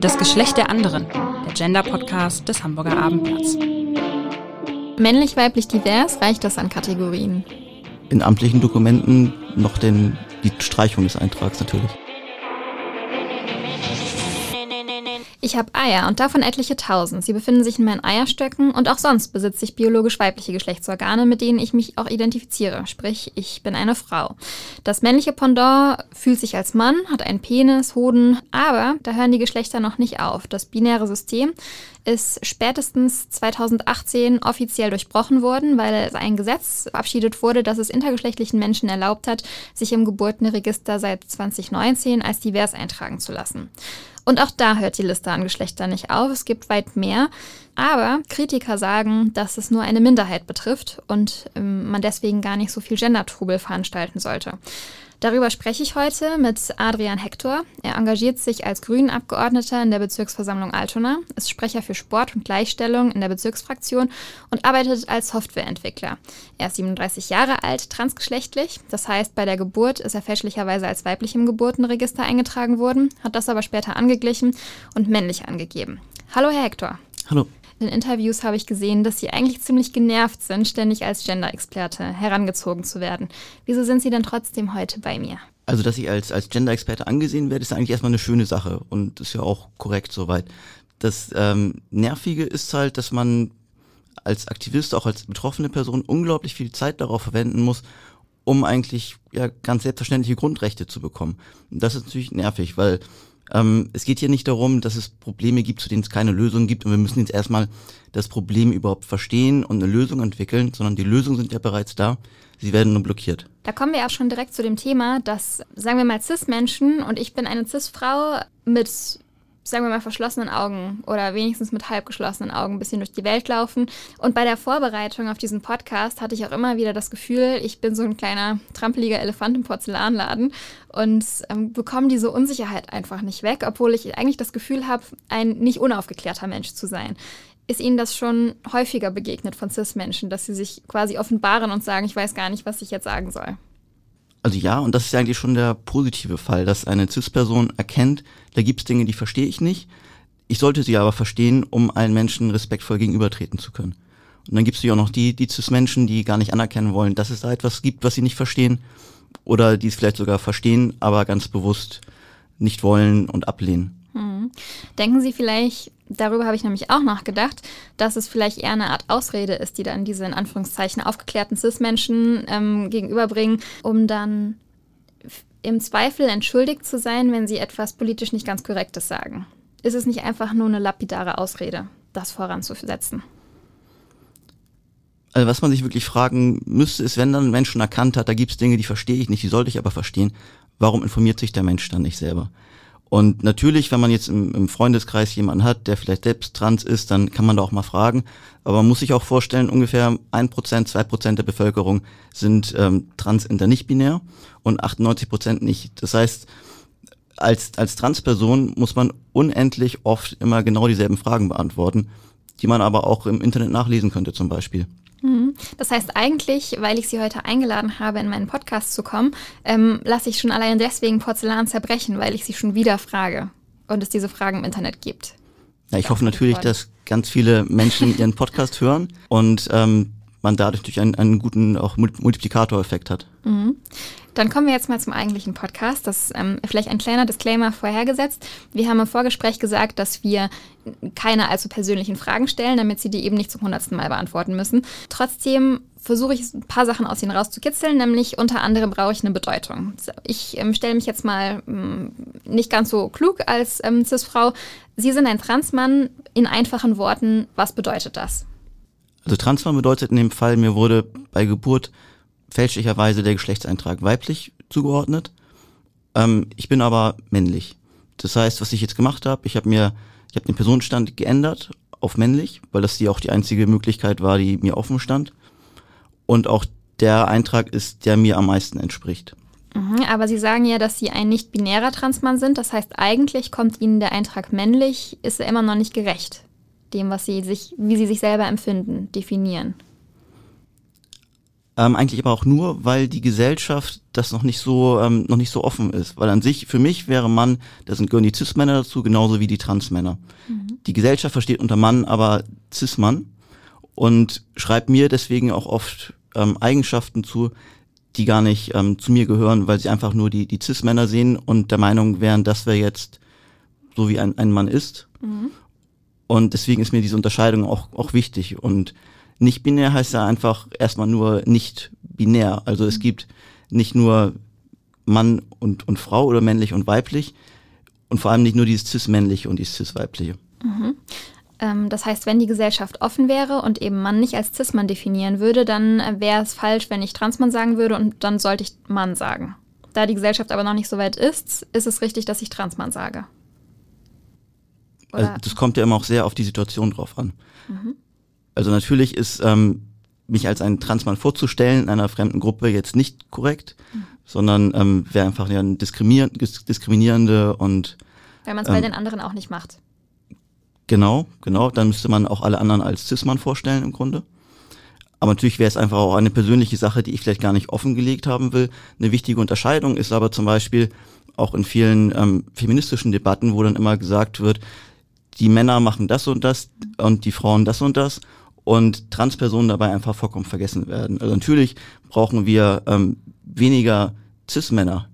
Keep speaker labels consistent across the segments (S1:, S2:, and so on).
S1: Das Geschlecht der anderen, der Gender-Podcast des Hamburger Abendblatts.
S2: Männlich, weiblich, divers reicht das an Kategorien.
S3: In amtlichen Dokumenten noch den, die Streichung des Eintrags natürlich.
S2: Ich habe Eier und davon etliche tausend. Sie befinden sich in meinen Eierstöcken und auch sonst besitze ich biologisch weibliche Geschlechtsorgane, mit denen ich mich auch identifiziere. Sprich, ich bin eine Frau. Das männliche Pendant fühlt sich als Mann, hat einen Penis, Hoden, aber da hören die Geschlechter noch nicht auf. Das binäre System ist spätestens 2018 offiziell durchbrochen worden, weil ein Gesetz verabschiedet wurde, das es intergeschlechtlichen Menschen erlaubt hat, sich im Geburtenregister seit 2019 als divers eintragen zu lassen. Und auch da hört die Liste an Geschlechtern nicht auf. Es gibt weit mehr. Aber Kritiker sagen, dass es nur eine Minderheit betrifft und ähm, man deswegen gar nicht so viel Gender-Trubel veranstalten sollte. Darüber spreche ich heute mit Adrian Hector. Er engagiert sich als Grünen-Abgeordneter in der Bezirksversammlung Altona, ist Sprecher für Sport und Gleichstellung in der Bezirksfraktion und arbeitet als Softwareentwickler. Er ist 37 Jahre alt, transgeschlechtlich. Das heißt, bei der Geburt ist er fälschlicherweise als weiblich im Geburtenregister eingetragen worden, hat das aber später angeglichen und männlich angegeben. Hallo, Herr Hector.
S3: Hallo.
S2: In Interviews habe ich gesehen, dass Sie eigentlich ziemlich genervt sind, ständig als Gender-Experte herangezogen zu werden. Wieso sind Sie denn trotzdem heute bei mir?
S3: Also, dass ich als, als Gender-Experte angesehen werde, ist eigentlich erstmal eine schöne Sache und ist ja auch korrekt soweit. Das ähm, Nervige ist halt, dass man als Aktivist, auch als betroffene Person unglaublich viel Zeit darauf verwenden muss, um eigentlich ja ganz selbstverständliche Grundrechte zu bekommen. Und das ist natürlich nervig, weil ähm, es geht hier nicht darum, dass es Probleme gibt, zu denen es keine Lösung gibt und wir müssen jetzt erstmal das Problem überhaupt verstehen und eine Lösung entwickeln, sondern die Lösungen sind ja bereits da. Sie werden nur blockiert.
S2: Da kommen wir auch schon direkt zu dem Thema, dass, sagen wir mal, Cis-Menschen und ich bin eine Cis-Frau mit sagen wir mal, verschlossenen Augen oder wenigstens mit halb geschlossenen Augen ein bisschen durch die Welt laufen. Und bei der Vorbereitung auf diesen Podcast hatte ich auch immer wieder das Gefühl, ich bin so ein kleiner trampeliger Elefant im Porzellanladen und ähm, bekomme diese Unsicherheit einfach nicht weg, obwohl ich eigentlich das Gefühl habe, ein nicht unaufgeklärter Mensch zu sein. Ist Ihnen das schon häufiger begegnet von CIS-Menschen, dass sie sich quasi offenbaren und sagen, ich weiß gar nicht, was ich jetzt sagen soll?
S3: Also ja, und das ist eigentlich schon der positive Fall, dass eine CIS-Person erkennt, da gibt es Dinge, die verstehe ich nicht. Ich sollte sie aber verstehen, um allen Menschen respektvoll gegenübertreten zu können. Und dann gibt es ja auch noch die, die CIS-Menschen, die gar nicht anerkennen wollen, dass es da etwas gibt, was sie nicht verstehen. Oder die es vielleicht sogar verstehen, aber ganz bewusst nicht wollen und ablehnen.
S2: Hm. Denken Sie vielleicht, darüber habe ich nämlich auch nachgedacht, dass es vielleicht eher eine Art Ausrede ist, die dann diese in Anführungszeichen aufgeklärten CIS-Menschen ähm, gegenüberbringen, um dann im Zweifel entschuldigt zu sein, wenn sie etwas politisch nicht ganz Korrektes sagen. Ist es nicht einfach nur eine lapidare Ausrede, das voranzusetzen?
S3: Also was man sich wirklich fragen müsste, ist, wenn dann ein Mensch schon erkannt hat, da gibt es Dinge, die verstehe ich nicht, die sollte ich aber verstehen, warum informiert sich der Mensch dann nicht selber? Und natürlich, wenn man jetzt im, im, Freundeskreis jemanden hat, der vielleicht selbst trans ist, dann kann man da auch mal fragen. Aber man muss sich auch vorstellen, ungefähr ein Prozent, zwei Prozent der Bevölkerung sind ähm, trans inter nicht binär und 98 Prozent nicht. Das heißt, als, als Transperson muss man unendlich oft immer genau dieselben Fragen beantworten, die man aber auch im Internet nachlesen könnte zum Beispiel.
S2: Mhm. Das heißt eigentlich, weil ich Sie heute eingeladen habe, in meinen Podcast zu kommen, ähm, lasse ich schon allein deswegen Porzellan zerbrechen, weil ich Sie schon wieder frage und es diese Fragen im Internet gibt.
S3: Ja, ich hoffe natürlich, dass ganz viele Menschen Ihren Podcast hören und ähm, man dadurch durch einen, einen guten auch Multiplikatoreffekt hat.
S2: Mhm. Dann kommen wir jetzt mal zum eigentlichen Podcast. Das ist ähm, vielleicht ein kleiner Disclaimer vorhergesetzt. Wir haben im Vorgespräch gesagt, dass wir keine allzu persönlichen Fragen stellen, damit Sie die eben nicht zum hundertsten Mal beantworten müssen. Trotzdem versuche ich ein paar Sachen aus Ihnen rauszukitzeln, nämlich unter anderem brauche ich eine Bedeutung. Ich ähm, stelle mich jetzt mal ähm, nicht ganz so klug als ähm, Cis-Frau. Sie sind ein Transmann. In einfachen Worten, was bedeutet das?
S3: Also Transmann bedeutet in dem Fall, mir wurde bei Geburt fälschlicherweise der Geschlechtseintrag weiblich zugeordnet. Ähm, ich bin aber männlich. Das heißt, was ich jetzt gemacht habe, ich habe mir, ich habe den Personenstand geändert auf männlich, weil das die auch die einzige Möglichkeit war, die mir offen stand. Und auch der Eintrag ist, der mir am meisten entspricht.
S2: Mhm, aber Sie sagen ja, dass Sie ein nicht-binärer Transmann sind. Das heißt, eigentlich kommt Ihnen der Eintrag männlich, ist er immer noch nicht gerecht. Dem, was Sie sich, wie Sie sich selber empfinden, definieren.
S3: Ähm, eigentlich aber auch nur, weil die Gesellschaft das noch nicht so ähm, noch nicht so offen ist. Weil an sich, für mich wäre Mann, da sind gehören die Cis-Männer dazu, genauso wie die Trans-Männer. Mhm. Die Gesellschaft versteht unter Mann aber Cis-Mann und schreibt mir deswegen auch oft ähm, Eigenschaften zu, die gar nicht ähm, zu mir gehören, weil sie einfach nur die, die Cis-Männer sehen und der Meinung wären, das wäre jetzt so wie ein, ein Mann ist. Mhm. Und deswegen ist mir diese Unterscheidung auch, auch wichtig. Und nicht binär heißt ja einfach erstmal nur nicht binär. Also es mhm. gibt nicht nur Mann und, und Frau oder männlich und weiblich und vor allem nicht nur dieses cis-männliche und dieses cis-weibliche.
S2: Mhm. Ähm, das heißt, wenn die Gesellschaft offen wäre und eben Mann nicht als Cis-Mann definieren würde, dann äh, wäre es falsch, wenn ich Transmann sagen würde und dann sollte ich Mann sagen. Da die Gesellschaft aber noch nicht so weit ist, ist es richtig, dass ich Transmann sage.
S3: Also das kommt ja immer auch sehr auf die Situation drauf an. Mhm. Also natürlich ist ähm, mich als einen Transmann vorzustellen in einer fremden Gruppe jetzt nicht korrekt, mhm. sondern ähm, wäre einfach ja ein diskriminierende und
S2: weil man es ähm, bei den anderen auch nicht macht.
S3: Genau, genau. Dann müsste man auch alle anderen als Cis-Mann vorstellen im Grunde. Aber natürlich wäre es einfach auch eine persönliche Sache, die ich vielleicht gar nicht offengelegt haben will. Eine wichtige Unterscheidung ist aber zum Beispiel auch in vielen ähm, feministischen Debatten, wo dann immer gesagt wird, die Männer machen das und das und die Frauen das und das und Transpersonen dabei einfach vollkommen vergessen werden. Also natürlich brauchen wir ähm, weniger Cis-Männer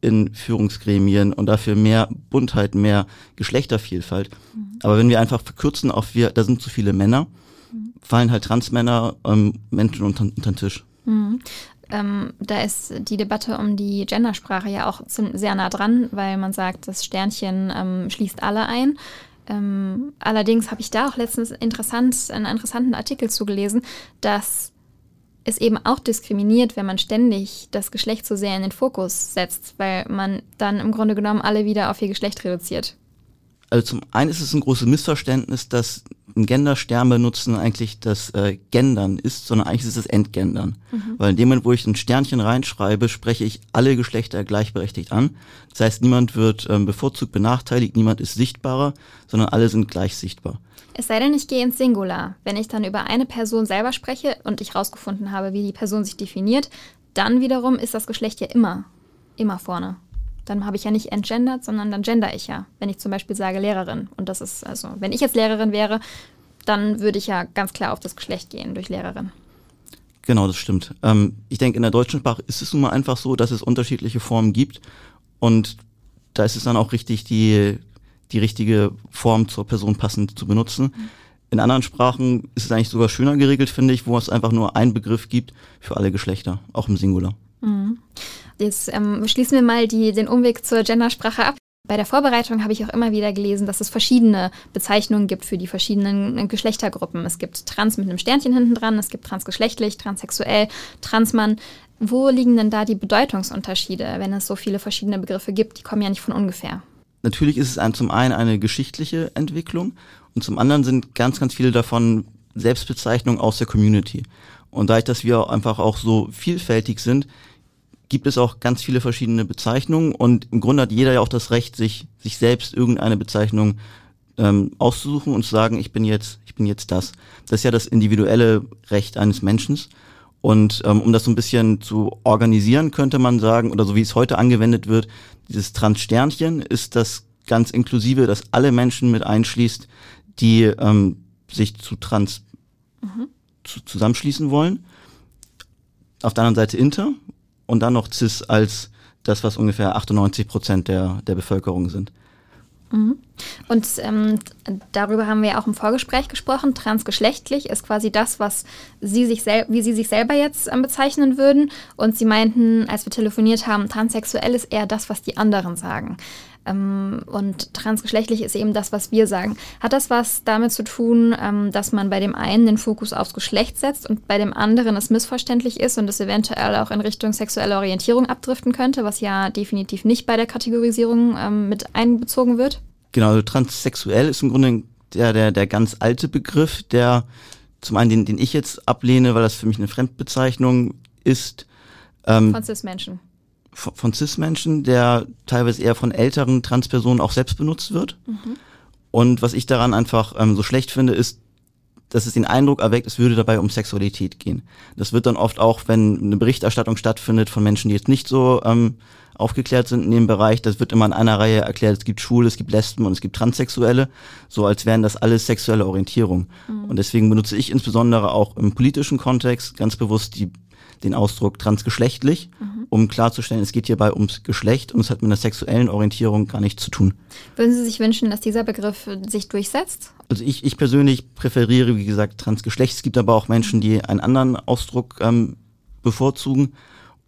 S3: in Führungsgremien und dafür mehr Buntheit, mehr Geschlechtervielfalt. Mhm. Aber wenn wir einfach verkürzen auf wir, da sind zu viele Männer, mhm. fallen halt Transmänner ähm, Menschen unter, unter den Tisch.
S2: Mhm. Ähm, da ist die Debatte um die Gendersprache ja auch sehr nah dran, weil man sagt, das Sternchen ähm, schließt alle ein. Ähm, allerdings habe ich da auch letztens interessant, einen interessanten Artikel zugelesen, dass es eben auch diskriminiert, wenn man ständig das Geschlecht so sehr in den Fokus setzt, weil man dann im Grunde genommen alle wieder auf ihr Geschlecht reduziert.
S3: Also zum einen ist es ein großes Missverständnis, dass ein Genderstern benutzen eigentlich das äh, Gendern ist, sondern eigentlich ist es Entgendern. Mhm. Weil in dem Moment, wo ich ein Sternchen reinschreibe, spreche ich alle Geschlechter gleichberechtigt an. Das heißt, niemand wird ähm, bevorzugt benachteiligt, niemand ist sichtbarer, sondern alle sind gleich sichtbar.
S2: Es sei denn, ich gehe ins Singular. Wenn ich dann über eine Person selber spreche und ich rausgefunden habe, wie die Person sich definiert, dann wiederum ist das Geschlecht ja immer, immer vorne dann habe ich ja nicht entgendert, sondern dann gender ich ja. Wenn ich zum Beispiel sage Lehrerin. Und das ist, also, wenn ich jetzt Lehrerin wäre, dann würde ich ja ganz klar auf das Geschlecht gehen durch Lehrerin.
S3: Genau, das stimmt. Ähm, ich denke, in der deutschen Sprache ist es nun mal einfach so, dass es unterschiedliche Formen gibt. Und da ist es dann auch richtig, die, die richtige Form zur Person passend zu benutzen. Mhm. In anderen Sprachen ist es eigentlich sogar schöner geregelt, finde ich, wo es einfach nur einen Begriff gibt für alle Geschlechter, auch im Singular. Mhm.
S2: Jetzt ähm, schließen wir mal die, den Umweg zur Gendersprache ab. Bei der Vorbereitung habe ich auch immer wieder gelesen, dass es verschiedene Bezeichnungen gibt für die verschiedenen äh, Geschlechtergruppen. Es gibt Trans mit einem Sternchen hinten dran, es gibt transgeschlechtlich, transsexuell, Transmann. Wo liegen denn da die Bedeutungsunterschiede, wenn es so viele verschiedene Begriffe gibt? Die kommen ja nicht von ungefähr.
S3: Natürlich ist es zum einen eine geschichtliche Entwicklung und zum anderen sind ganz, ganz viele davon Selbstbezeichnungen aus der Community. Und dadurch, dass wir einfach auch so vielfältig sind, gibt es auch ganz viele verschiedene Bezeichnungen und im Grunde hat jeder ja auch das Recht, sich, sich selbst irgendeine Bezeichnung ähm, auszusuchen und zu sagen, ich bin jetzt, ich bin jetzt das. Das ist ja das individuelle Recht eines Menschen. Und ähm, um das so ein bisschen zu organisieren, könnte man sagen, oder so wie es heute angewendet wird, dieses Trans-Sternchen ist das ganz inklusive, das alle Menschen mit einschließt, die ähm, sich zu trans mhm. zu, zusammenschließen wollen. Auf der anderen Seite Inter, und dann noch CIS als das, was ungefähr 98 Prozent der, der Bevölkerung sind.
S2: Mhm. Und ähm, darüber haben wir ja auch im Vorgespräch gesprochen. Transgeschlechtlich ist quasi das, was sie sich wie sie sich selber jetzt ähm, bezeichnen würden. Und sie meinten, als wir telefoniert haben, transsexuell ist eher das, was die anderen sagen. Ähm, und transgeschlechtlich ist eben das, was wir sagen. Hat das was damit zu tun, ähm, dass man bei dem einen den Fokus aufs Geschlecht setzt und bei dem anderen es missverständlich ist und es eventuell auch in Richtung sexuelle Orientierung abdriften könnte, was ja definitiv nicht bei der Kategorisierung ähm, mit einbezogen wird?
S3: Genau, also transsexuell ist im Grunde der, der, der ganz alte Begriff, der zum einen, den, den ich jetzt ablehne, weil das für mich eine Fremdbezeichnung ist.
S2: Ähm, Von Cis-Menschen
S3: von Cis-Menschen, der teilweise eher von älteren Transpersonen auch selbst benutzt wird. Mhm. Und was ich daran einfach ähm, so schlecht finde, ist, dass es den Eindruck erweckt, es würde dabei um Sexualität gehen. Das wird dann oft auch, wenn eine Berichterstattung stattfindet von Menschen, die jetzt nicht so ähm, aufgeklärt sind in dem Bereich, das wird immer in einer Reihe erklärt, es gibt Schwule, es gibt Lesben und es gibt Transsexuelle, so als wären das alles sexuelle Orientierung. Mhm. Und deswegen benutze ich insbesondere auch im politischen Kontext ganz bewusst die, den Ausdruck transgeschlechtlich, mhm. um klarzustellen, es geht hierbei ums Geschlecht und es hat mit einer sexuellen Orientierung gar nichts zu tun.
S2: Würden Sie sich wünschen, dass dieser Begriff sich durchsetzt?
S3: Also ich, ich persönlich präferiere, wie gesagt, Transgeschlecht. Es gibt aber auch Menschen, die einen anderen Ausdruck ähm, bevorzugen.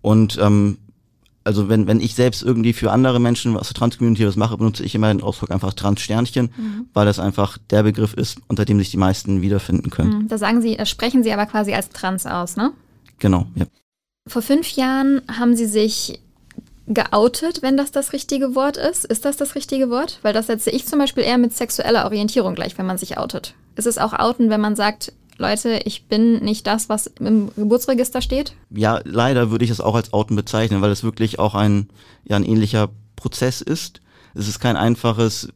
S3: Und ähm, also wenn, wenn ich selbst irgendwie für andere Menschen aus der Trans-Community was mache, benutze ich immer den Ausdruck einfach Trans-Sternchen, mhm. weil das einfach der Begriff ist, unter dem sich die meisten wiederfinden können.
S2: Mhm, da sagen Sie, das sprechen Sie aber quasi als Trans aus, ne?
S3: Genau, ja.
S2: Vor fünf Jahren haben Sie sich geoutet, wenn das das richtige Wort ist. Ist das das richtige Wort? Weil das setze ich zum Beispiel eher mit sexueller Orientierung gleich, wenn man sich outet. Ist es auch outen, wenn man sagt, Leute, ich bin nicht das, was im Geburtsregister steht?
S3: Ja, leider würde ich es auch als Outen bezeichnen, weil es wirklich auch ein, ja, ein ähnlicher Prozess ist. Es ist kein einfaches,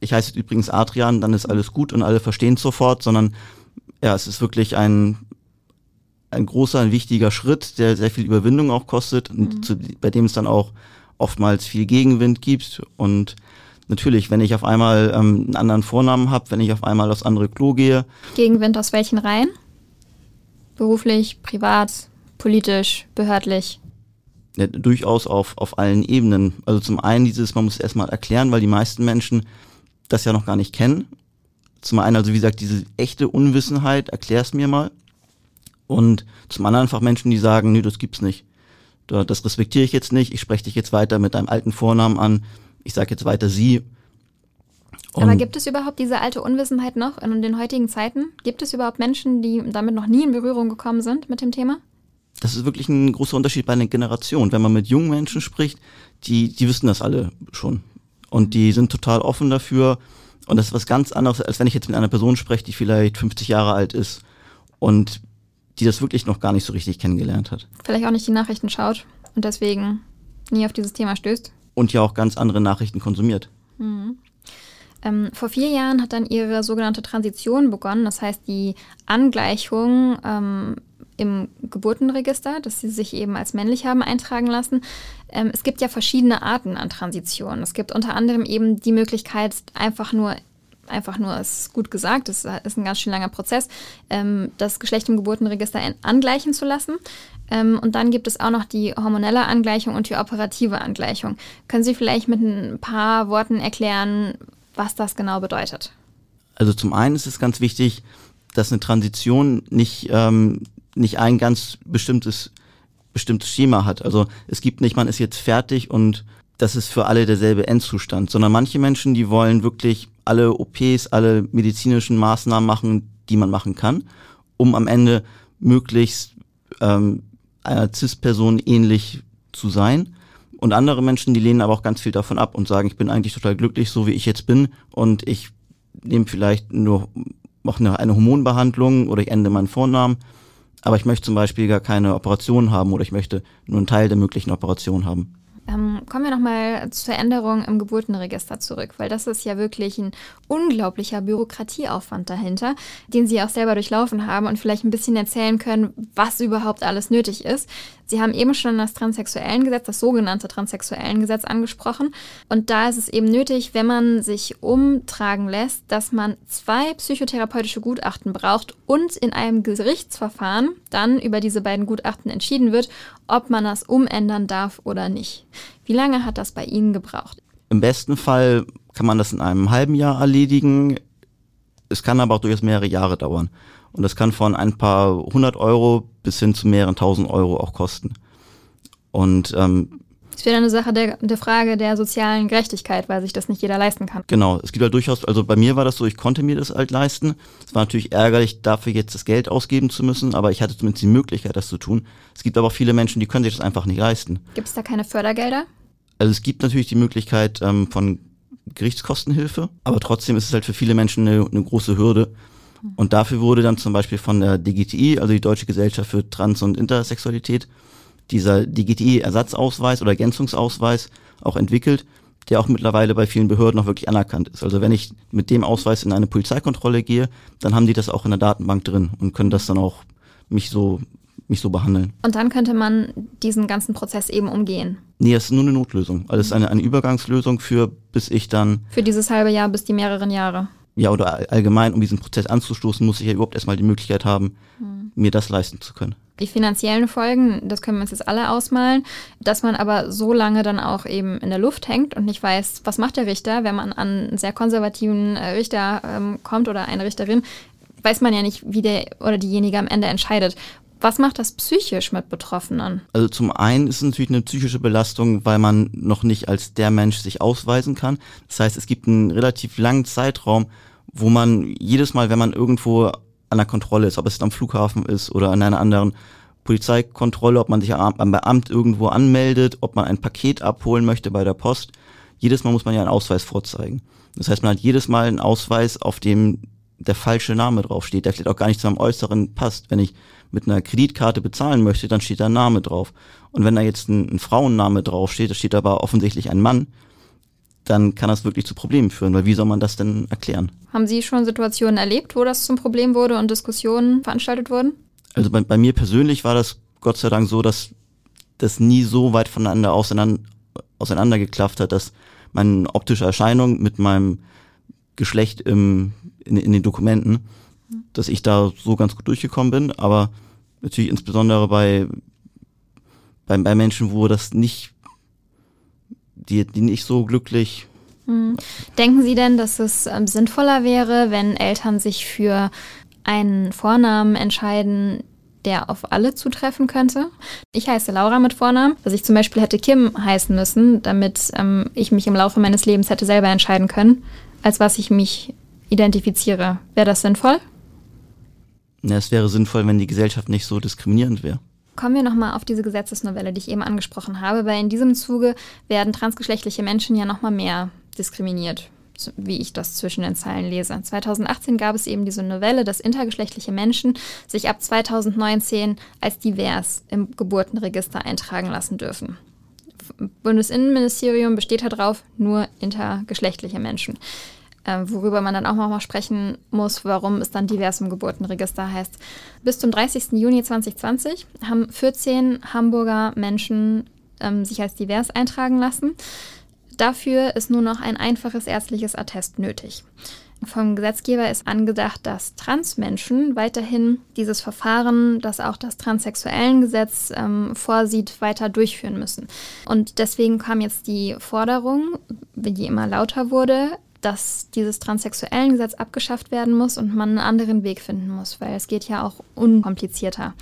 S3: ich heiße übrigens Adrian, dann ist alles gut und alle verstehen es sofort, sondern ja, es ist wirklich ein, ein großer, ein wichtiger Schritt, der sehr viel Überwindung auch kostet und mhm. zu, bei dem es dann auch oftmals viel Gegenwind gibt und natürlich, wenn ich auf einmal ähm, einen anderen Vornamen habe, wenn ich auf einmal aufs andere Klo gehe.
S2: Gegenwind aus welchen Reihen? Beruflich, privat, politisch, behördlich?
S3: Ja, durchaus auf, auf allen Ebenen. Also zum einen dieses, man muss es erstmal erklären, weil die meisten Menschen das ja noch gar nicht kennen. Zum einen, also wie gesagt, diese echte Unwissenheit, erklär's mir mal. Und zum anderen einfach Menschen, die sagen, nee, das gibt's nicht. Das respektiere ich jetzt nicht, ich spreche dich jetzt weiter mit deinem alten Vornamen an, ich sage jetzt weiter sie.
S2: Und Aber gibt es überhaupt diese alte Unwissenheit noch in den heutigen Zeiten? Gibt es überhaupt Menschen, die damit noch nie in Berührung gekommen sind mit dem Thema?
S3: Das ist wirklich ein großer Unterschied bei den Generationen. Wenn man mit jungen Menschen spricht, die, die wissen das alle schon. Und die sind total offen dafür. Und das ist was ganz anderes, als wenn ich jetzt mit einer Person spreche, die vielleicht 50 Jahre alt ist und die das wirklich noch gar nicht so richtig kennengelernt hat.
S2: Vielleicht auch nicht die Nachrichten schaut und deswegen nie auf dieses Thema stößt
S3: und ja auch ganz andere Nachrichten konsumiert. Mhm.
S2: Ähm, vor vier Jahren hat dann ihre sogenannte Transition begonnen, das heißt die Angleichung ähm, im Geburtenregister, dass sie sich eben als männlich haben eintragen lassen. Ähm, es gibt ja verschiedene Arten an Transitionen. Es gibt unter anderem eben die Möglichkeit, einfach nur einfach nur, es ist gut gesagt, es ist ein ganz schön langer Prozess, ähm, das Geschlecht im Geburtenregister angleichen zu lassen. Ähm, und dann gibt es auch noch die hormonelle Angleichung und die operative Angleichung. Können Sie vielleicht mit ein paar Worten erklären, was das genau bedeutet?
S3: Also zum einen ist es ganz wichtig, dass eine Transition nicht, ähm, nicht ein ganz bestimmtes, bestimmtes Schema hat. Also es gibt nicht, man ist jetzt fertig und das ist für alle derselbe Endzustand, sondern manche Menschen, die wollen wirklich alle OPs, alle medizinischen Maßnahmen machen, die man machen kann, um am Ende möglichst ähm, einer CIS-Person ähnlich zu sein. Und andere Menschen, die lehnen aber auch ganz viel davon ab und sagen, ich bin eigentlich total glücklich, so wie ich jetzt bin und ich nehme vielleicht nur mache eine, eine Hormonbehandlung oder ich ende meinen Vornamen, aber ich möchte zum Beispiel gar keine Operation haben oder ich möchte nur einen Teil der möglichen Operation haben.
S2: Ähm, kommen wir nochmal zur Änderung im Geburtenregister zurück, weil das ist ja wirklich ein unglaublicher Bürokratieaufwand dahinter, den Sie auch selber durchlaufen haben und vielleicht ein bisschen erzählen können, was überhaupt alles nötig ist. Sie haben eben schon das Transsexuellengesetz, das sogenannte Transsexuellengesetz angesprochen. Und da ist es eben nötig, wenn man sich umtragen lässt, dass man zwei psychotherapeutische Gutachten braucht und in einem Gerichtsverfahren dann über diese beiden Gutachten entschieden wird, ob man das umändern darf oder nicht. Wie lange hat das bei Ihnen gebraucht?
S3: Im besten Fall kann man das in einem halben Jahr erledigen. Es kann aber auch durchaus mehrere Jahre dauern. Und das kann von ein paar hundert Euro bis hin zu mehreren tausend Euro auch kosten. Und ähm,
S2: es wäre eine Sache der, der Frage der sozialen Gerechtigkeit, weil sich das nicht jeder leisten kann.
S3: Genau, es gibt halt durchaus, also bei mir war das so, ich konnte mir das halt leisten. Es war natürlich ärgerlich, dafür jetzt das Geld ausgeben zu müssen, aber ich hatte zumindest die Möglichkeit, das zu tun. Es gibt aber auch viele Menschen, die können sich das einfach nicht leisten.
S2: Gibt es da keine Fördergelder?
S3: Also es gibt natürlich die Möglichkeit ähm, von Gerichtskostenhilfe, aber trotzdem ist es halt für viele Menschen eine, eine große Hürde, und dafür wurde dann zum Beispiel von der DGTI, also die Deutsche Gesellschaft für Trans- und Intersexualität, dieser DGTI-Ersatzausweis oder Ergänzungsausweis auch entwickelt, der auch mittlerweile bei vielen Behörden auch wirklich anerkannt ist. Also wenn ich mit dem Ausweis in eine Polizeikontrolle gehe, dann haben die das auch in der Datenbank drin und können das dann auch mich so mich so behandeln.
S2: Und dann könnte man diesen ganzen Prozess eben umgehen.
S3: Nee, es ist nur eine Notlösung. Also es ist eine, eine Übergangslösung für, bis ich dann.
S2: Für dieses halbe Jahr, bis die mehreren Jahre.
S3: Ja, oder allgemein, um diesen Prozess anzustoßen, muss ich ja überhaupt erstmal die Möglichkeit haben, hm. mir das leisten zu können.
S2: Die finanziellen Folgen, das können wir uns jetzt alle ausmalen, dass man aber so lange dann auch eben in der Luft hängt und nicht weiß, was macht der Richter, wenn man an einen sehr konservativen äh, Richter ähm, kommt oder eine Richterin, weiß man ja nicht, wie der oder diejenige am Ende entscheidet. Was macht das psychisch mit Betroffenen?
S3: Also zum einen ist es natürlich eine psychische Belastung, weil man noch nicht als der Mensch sich ausweisen kann. Das heißt, es gibt einen relativ langen Zeitraum, wo man jedes Mal, wenn man irgendwo an der Kontrolle ist, ob es am Flughafen ist oder an einer anderen Polizeikontrolle, ob man sich am Beamt irgendwo anmeldet, ob man ein Paket abholen möchte bei der Post, jedes Mal muss man ja einen Ausweis vorzeigen. Das heißt, man hat jedes Mal einen Ausweis, auf dem der falsche Name draufsteht, der vielleicht auch gar nicht zu meinem Äußeren passt. Wenn ich mit einer Kreditkarte bezahlen möchte, dann steht da ein Name drauf. Und wenn da jetzt ein, ein Frauenname draufsteht, da steht aber offensichtlich ein Mann, dann kann das wirklich zu Problemen führen, weil wie soll man das denn erklären?
S2: Haben Sie schon Situationen erlebt, wo das zum Problem wurde und Diskussionen veranstaltet wurden?
S3: Also bei, bei mir persönlich war das Gott sei Dank so, dass das nie so weit voneinander auseinander, auseinandergeklafft hat, dass meine optische Erscheinung mit meinem Geschlecht im, in, in den Dokumenten dass ich da so ganz gut durchgekommen bin, aber natürlich insbesondere bei, bei, bei Menschen, wo das nicht, die, die nicht so glücklich.
S2: Hm. Denken Sie denn, dass es ähm, sinnvoller wäre, wenn Eltern sich für einen Vornamen entscheiden, der auf alle zutreffen könnte. Ich heiße Laura mit Vornamen, dass ich zum Beispiel hätte Kim heißen müssen, damit ähm, ich mich im Laufe meines Lebens hätte selber entscheiden können, als was ich mich identifiziere. Wäre das sinnvoll?
S3: Ja, es wäre sinnvoll, wenn die Gesellschaft nicht so diskriminierend wäre.
S2: Kommen wir nochmal auf diese Gesetzesnovelle, die ich eben angesprochen habe, weil in diesem Zuge werden transgeschlechtliche Menschen ja nochmal mehr diskriminiert, wie ich das zwischen den Zeilen lese. 2018 gab es eben diese Novelle, dass intergeschlechtliche Menschen sich ab 2019 als divers im Geburtenregister eintragen lassen dürfen. Bundesinnenministerium besteht darauf, nur intergeschlechtliche Menschen äh, worüber man dann auch nochmal sprechen muss, warum es dann divers im Geburtenregister heißt. Bis zum 30. Juni 2020 haben 14 Hamburger Menschen ähm, sich als divers eintragen lassen. Dafür ist nur noch ein einfaches ärztliches Attest nötig. Vom Gesetzgeber ist angedacht, dass Transmenschen weiterhin dieses Verfahren, das auch das Transsexuellengesetz ähm, vorsieht, weiter durchführen müssen. Und deswegen kam jetzt die Forderung, die immer lauter wurde, dass dieses transsexuellen Gesetz abgeschafft werden muss und man einen anderen Weg finden muss, weil es geht ja auch unkomplizierter.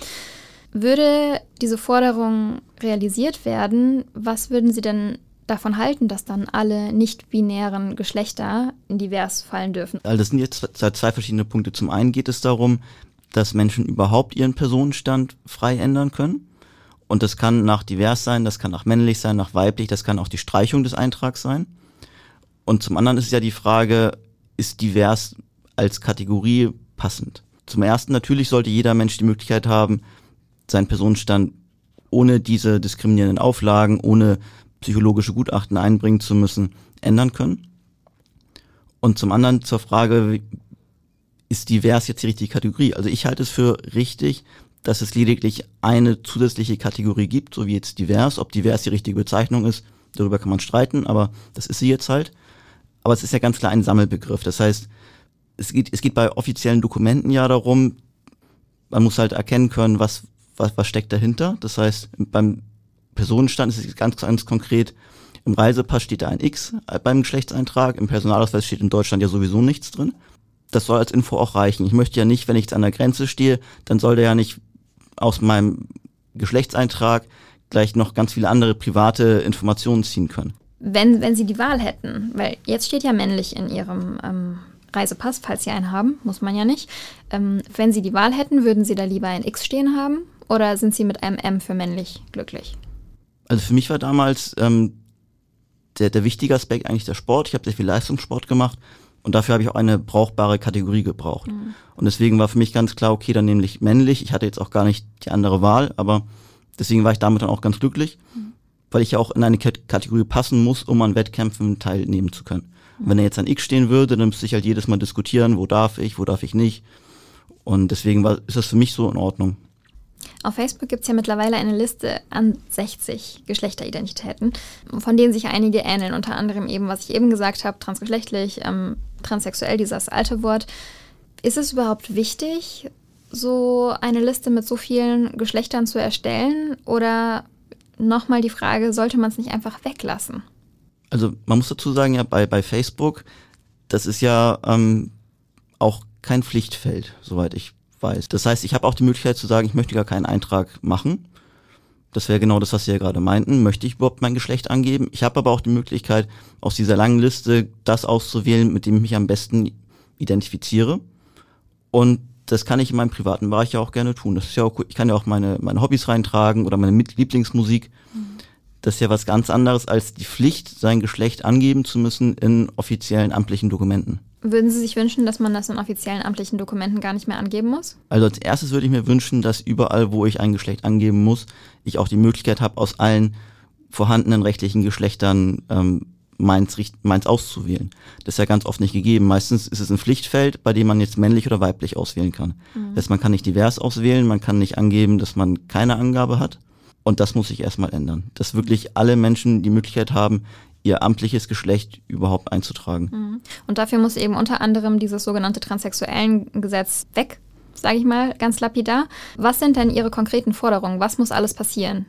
S2: Würde diese Forderung realisiert werden, was würden Sie denn davon halten, dass dann alle nicht-binären Geschlechter in divers fallen dürfen?
S3: Also das sind jetzt zwei verschiedene Punkte. Zum einen geht es darum, dass Menschen überhaupt ihren Personenstand frei ändern können. Und das kann nach divers sein, das kann nach männlich sein, nach weiblich, das kann auch die Streichung des Eintrags sein. Und zum anderen ist ja die Frage, ist divers als Kategorie passend? Zum ersten natürlich sollte jeder Mensch die Möglichkeit haben, seinen Personenstand ohne diese diskriminierenden Auflagen, ohne psychologische Gutachten einbringen zu müssen, ändern können. Und zum anderen zur Frage, ist divers jetzt die richtige Kategorie? Also ich halte es für richtig, dass es lediglich eine zusätzliche Kategorie gibt, so wie jetzt divers. Ob divers die richtige Bezeichnung ist, darüber kann man streiten, aber das ist sie jetzt halt. Aber es ist ja ganz klar ein Sammelbegriff. Das heißt, es geht, es geht bei offiziellen Dokumenten ja darum, man muss halt erkennen können, was, was, was steckt dahinter. Das heißt, beim Personenstand ist es ganz, ganz konkret, im Reisepass steht da ein X beim Geschlechtseintrag, im Personalausweis steht in Deutschland ja sowieso nichts drin. Das soll als Info auch reichen. Ich möchte ja nicht, wenn ich jetzt an der Grenze stehe, dann soll der ja nicht aus meinem Geschlechtseintrag gleich noch ganz viele andere private Informationen ziehen können
S2: wenn, wenn Sie die Wahl hätten, weil jetzt steht ja männlich in Ihrem ähm, Reisepass, falls Sie einen haben, muss man ja nicht. Ähm, wenn Sie die Wahl hätten, würden Sie da lieber ein X stehen haben oder sind Sie mit einem M für männlich glücklich?
S3: Also für mich war damals ähm, der, der wichtige Aspekt eigentlich der Sport. Ich habe sehr viel Leistungssport gemacht und dafür habe ich auch eine brauchbare Kategorie gebraucht. Mhm. Und deswegen war für mich ganz klar, okay, dann nämlich männlich. Ich hatte jetzt auch gar nicht die andere Wahl, aber deswegen war ich damit dann auch ganz glücklich. Mhm. Weil ich ja auch in eine Kategorie passen muss, um an Wettkämpfen teilnehmen zu können. Und wenn da jetzt ein X stehen würde, dann müsste ich halt jedes Mal diskutieren, wo darf ich, wo darf ich nicht. Und deswegen war, ist das für mich so in Ordnung.
S2: Auf Facebook gibt es ja mittlerweile eine Liste an 60 Geschlechteridentitäten, von denen sich einige ähneln. Unter anderem eben, was ich eben gesagt habe, transgeschlechtlich, ähm, transsexuell, dieses alte Wort. Ist es überhaupt wichtig, so eine Liste mit so vielen Geschlechtern zu erstellen? Oder nochmal die Frage, sollte man es nicht einfach weglassen?
S3: Also man muss dazu sagen, ja, bei, bei Facebook, das ist ja ähm, auch kein Pflichtfeld, soweit ich weiß. Das heißt, ich habe auch die Möglichkeit zu sagen, ich möchte gar keinen Eintrag machen. Das wäre genau das, was Sie ja gerade meinten. Möchte ich überhaupt mein Geschlecht angeben? Ich habe aber auch die Möglichkeit, aus dieser langen Liste das auszuwählen, mit dem ich mich am besten identifiziere. Und das kann ich in meinem privaten Bereich ja auch gerne tun. Das ist ja auch gut. Ich kann ja auch meine, meine Hobbys reintragen oder meine Lieblingsmusik. Mhm. Das ist ja was ganz anderes als die Pflicht, sein Geschlecht angeben zu müssen in offiziellen amtlichen Dokumenten.
S2: Würden Sie sich wünschen, dass man das in offiziellen amtlichen Dokumenten gar nicht mehr angeben muss?
S3: Also als erstes würde ich mir wünschen, dass überall, wo ich ein Geschlecht angeben muss, ich auch die Möglichkeit habe, aus allen vorhandenen rechtlichen Geschlechtern ähm, meins, meins auszuwählen. Das ist ja ganz oft nicht gegeben. Meistens ist es ein Pflichtfeld, bei dem man jetzt männlich oder weiblich auswählen kann. Mhm. Das heißt, man kann nicht divers auswählen, man kann nicht angeben, dass man keine Angabe hat. Und das muss sich erstmal ändern. Dass wirklich alle Menschen die Möglichkeit haben, ihr amtliches Geschlecht überhaupt einzutragen.
S2: Mhm. Und dafür muss eben unter anderem dieses sogenannte transsexuellen Gesetz weg, sage ich mal ganz lapidar. Was sind denn Ihre konkreten Forderungen? Was muss alles passieren?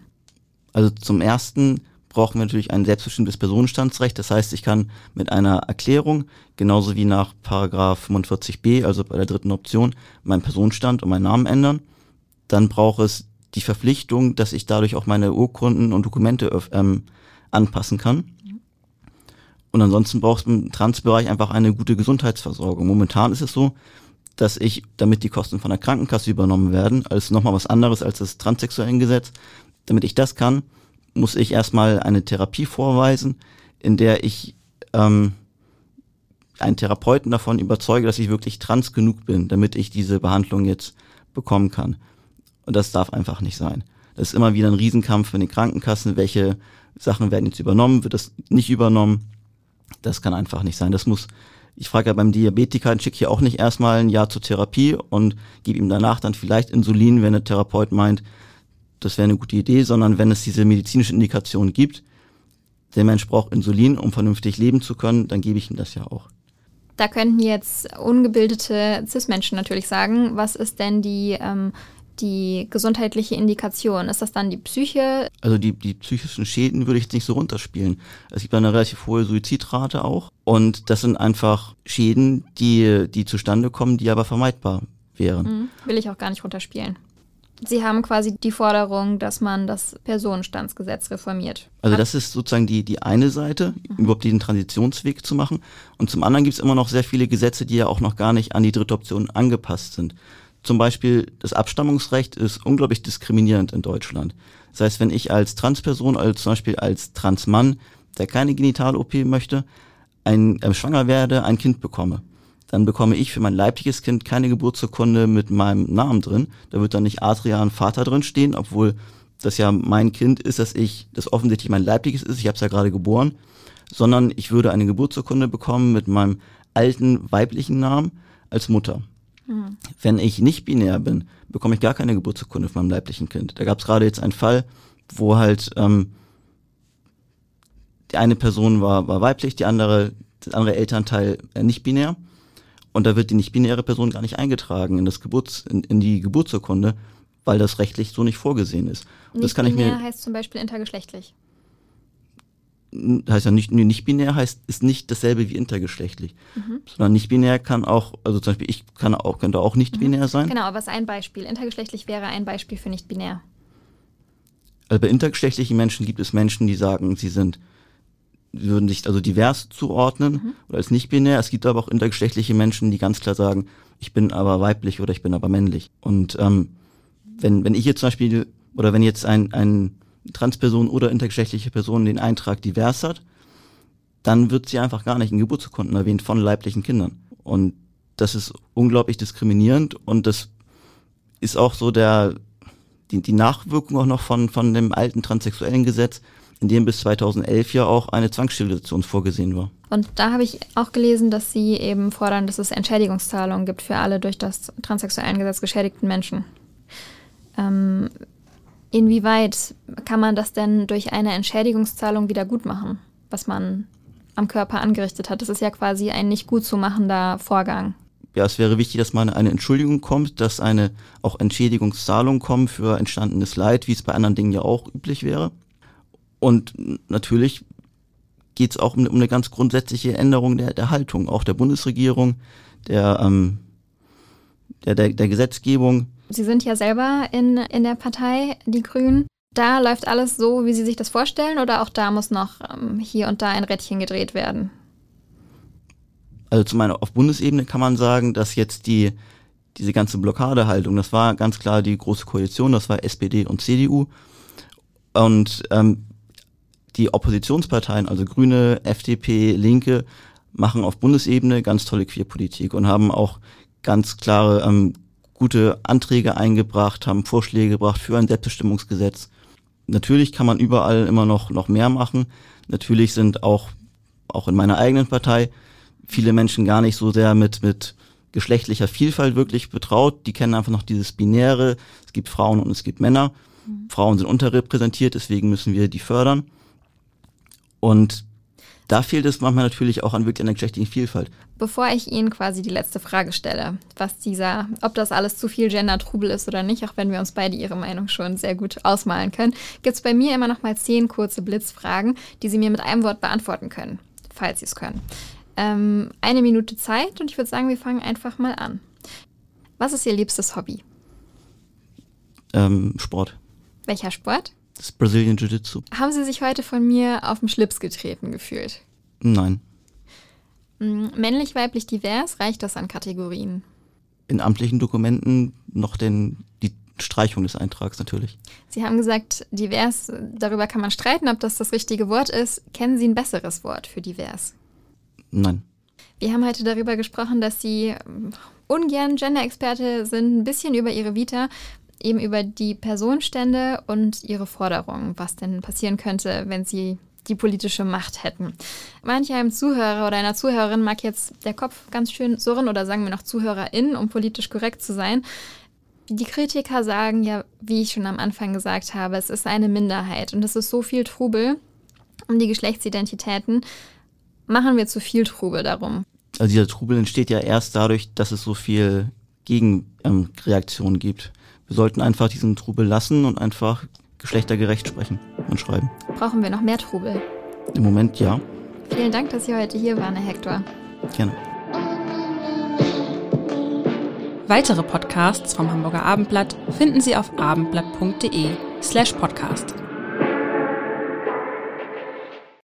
S3: Also zum Ersten brauchen wir natürlich ein selbstbestimmtes Personenstandsrecht. Das heißt, ich kann mit einer Erklärung, genauso wie nach Paragraph 45b, also bei der dritten Option, meinen Personenstand und meinen Namen ändern. Dann braucht es die Verpflichtung, dass ich dadurch auch meine Urkunden und Dokumente ähm, anpassen kann. Und ansonsten brauchst du im Transbereich einfach eine gute Gesundheitsversorgung. Momentan ist es so, dass ich, damit die Kosten von der Krankenkasse übernommen werden, also nochmal was anderes als das transsexuellen Gesetz, damit ich das kann, muss ich erstmal eine Therapie vorweisen, in der ich ähm, einen Therapeuten davon überzeuge, dass ich wirklich trans genug bin, damit ich diese Behandlung jetzt bekommen kann. Und das darf einfach nicht sein. Das ist immer wieder ein Riesenkampf mit den Krankenkassen, welche Sachen werden jetzt übernommen, wird das nicht übernommen. Das kann einfach nicht sein. Das muss, ich frage ja beim Diabetiker, schicke ich auch nicht erstmal ein Jahr zur Therapie und gebe ihm danach dann vielleicht Insulin, wenn der Therapeut meint, das wäre eine gute Idee, sondern wenn es diese medizinische Indikation gibt, der Mensch braucht Insulin, um vernünftig leben zu können, dann gebe ich ihm das ja auch.
S2: Da könnten jetzt ungebildete CIS-Menschen natürlich sagen, was ist denn die ähm, die gesundheitliche Indikation? Ist das dann die Psyche?
S3: Also die, die psychischen Schäden würde ich jetzt nicht so runterspielen. Es gibt eine relativ hohe Suizidrate auch. Und das sind einfach Schäden, die, die zustande kommen, die aber vermeidbar wären. Mhm.
S2: Will ich auch gar nicht runterspielen. Sie haben quasi die Forderung, dass man das Personenstandsgesetz reformiert.
S3: Also das ist sozusagen die, die eine Seite, mhm. überhaupt diesen Transitionsweg zu machen. Und zum anderen gibt es immer noch sehr viele Gesetze, die ja auch noch gar nicht an die dritte Option angepasst sind zum Beispiel das Abstammungsrecht ist unglaublich diskriminierend in Deutschland. Das heißt, wenn ich als Transperson, als zum Beispiel als Transmann, der keine Genital-OP möchte, ein, äh, schwanger werde, ein Kind bekomme, dann bekomme ich für mein leibliches Kind keine Geburtsurkunde mit meinem Namen drin. Da wird dann nicht Adrian Vater drin stehen, obwohl das ja mein Kind ist, dass ich, das offensichtlich mein leibliches ist, ich habe es ja gerade geboren, sondern ich würde eine Geburtsurkunde bekommen mit meinem alten weiblichen Namen als Mutter. Mhm. Wenn ich nicht binär bin, bekomme ich gar keine Geburtsurkunde von meinem leiblichen Kind. Da gab es gerade jetzt einen Fall, wo halt ähm, die eine Person war, war weiblich, die andere, das andere Elternteil äh, nicht binär. Und da wird die nicht-binäre Person gar nicht eingetragen in, das Geburts, in, in die Geburtsurkunde, weil das rechtlich so nicht vorgesehen ist.
S2: Und das kann ich mir heißt zum Beispiel intergeschlechtlich
S3: heißt ja nicht, nicht binär heißt, ist nicht dasselbe wie intergeschlechtlich. Mhm. Sondern nicht binär kann auch, also zum Beispiel ich kann auch, könnte auch nicht mhm. binär sein.
S2: Genau, aber es ist ein Beispiel. Intergeschlechtlich wäre ein Beispiel für nicht binär.
S3: Also bei intergeschlechtlichen Menschen gibt es Menschen, die sagen, sie sind, würden sich also divers zuordnen mhm. oder als nicht binär. Es gibt aber auch intergeschlechtliche Menschen, die ganz klar sagen, ich bin aber weiblich oder ich bin aber männlich. Und ähm, wenn, wenn ich jetzt zum Beispiel, oder wenn jetzt ein, ein Transperson oder intergeschlechtliche Person den Eintrag divers hat, dann wird sie einfach gar nicht in Geburtsurkunden erwähnt von leiblichen Kindern. Und das ist unglaublich diskriminierend und das ist auch so der, die, die Nachwirkung auch noch von, von dem alten transsexuellen Gesetz in dem bis 2011 ja auch eine Zwangssterilisation vorgesehen war.
S2: Und da habe ich auch gelesen, dass Sie eben fordern, dass es Entschädigungszahlungen gibt für alle durch das transsexuellen Gesetz geschädigten Menschen. Ähm, inwieweit kann man das denn durch eine Entschädigungszahlung wieder gut machen, was man am Körper angerichtet hat? Das ist ja quasi ein nicht gut zu machender Vorgang.
S3: Ja, es wäre wichtig, dass mal eine Entschuldigung kommt, dass eine auch Entschädigungszahlung kommt für entstandenes Leid, wie es bei anderen Dingen ja auch üblich wäre. Und natürlich geht es auch um, um, eine ganz grundsätzliche Änderung der, der Haltung, auch der Bundesregierung, der, ähm, der, der, der Gesetzgebung.
S2: Sie sind ja selber in, in der Partei, die Grünen. Da läuft alles so, wie Sie sich das vorstellen, oder auch da muss noch ähm, hier und da ein Rädchen gedreht werden?
S3: Also zum einen auf Bundesebene kann man sagen, dass jetzt die diese ganze Blockadehaltung, das war ganz klar die große Koalition, das war SPD und CDU. Und ähm, die Oppositionsparteien, also Grüne, FDP, Linke, machen auf Bundesebene ganz tolle Queerpolitik und haben auch ganz klare, ähm, gute Anträge eingebracht, haben Vorschläge gebracht für ein Selbstbestimmungsgesetz. Natürlich kann man überall immer noch, noch mehr machen. Natürlich sind auch, auch in meiner eigenen Partei viele Menschen gar nicht so sehr mit, mit geschlechtlicher Vielfalt wirklich betraut. Die kennen einfach noch dieses Binäre. Es gibt Frauen und es gibt Männer. Mhm. Frauen sind unterrepräsentiert, deswegen müssen wir die fördern. Und da fehlt es manchmal natürlich auch an wirklich einer geschlechtlichen Vielfalt.
S2: Bevor ich Ihnen quasi die letzte Frage stelle, was dieser, ob das alles zu viel Gender-Trubel ist oder nicht, auch wenn wir uns beide Ihre Meinung schon sehr gut ausmalen können, gibt es bei mir immer noch mal zehn kurze Blitzfragen, die Sie mir mit einem Wort beantworten können, falls Sie es können. Ähm, eine Minute Zeit und ich würde sagen, wir fangen einfach mal an. Was ist Ihr liebstes Hobby?
S3: Ähm, Sport.
S2: Welcher Sport?
S3: Das Brazilian Jiu-Jitsu.
S2: Haben Sie sich heute von mir auf den Schlips getreten gefühlt?
S3: Nein.
S2: Hm, männlich, weiblich, divers, reicht das an Kategorien?
S3: In amtlichen Dokumenten noch den, die Streichung des Eintrags natürlich.
S2: Sie haben gesagt, divers, darüber kann man streiten, ob das das richtige Wort ist. Kennen Sie ein besseres Wort für divers?
S3: Nein.
S2: Wir haben heute darüber gesprochen, dass Sie ungern Gender-Experte sind, ein bisschen über Ihre Vita eben über die Personenstände und ihre Forderungen, was denn passieren könnte, wenn sie die politische Macht hätten. Manch einem Zuhörer oder einer Zuhörerin mag jetzt der Kopf ganz schön surren oder sagen wir noch Zuhörerin, um politisch korrekt zu sein. Die Kritiker sagen ja, wie ich schon am Anfang gesagt habe, es ist eine Minderheit und es ist so viel Trubel um die Geschlechtsidentitäten. Machen wir zu viel Trubel darum.
S3: Also dieser Trubel entsteht ja erst dadurch, dass es so viel Gegenreaktion gibt. Wir sollten einfach diesen Trubel lassen und einfach geschlechtergerecht sprechen und schreiben.
S2: Brauchen wir noch mehr Trubel?
S3: Im Moment ja.
S2: Vielen Dank, dass Sie heute hier waren, Herr Hector.
S3: Gerne.
S1: Weitere Podcasts vom Hamburger Abendblatt finden Sie auf abendblatt.de slash podcast.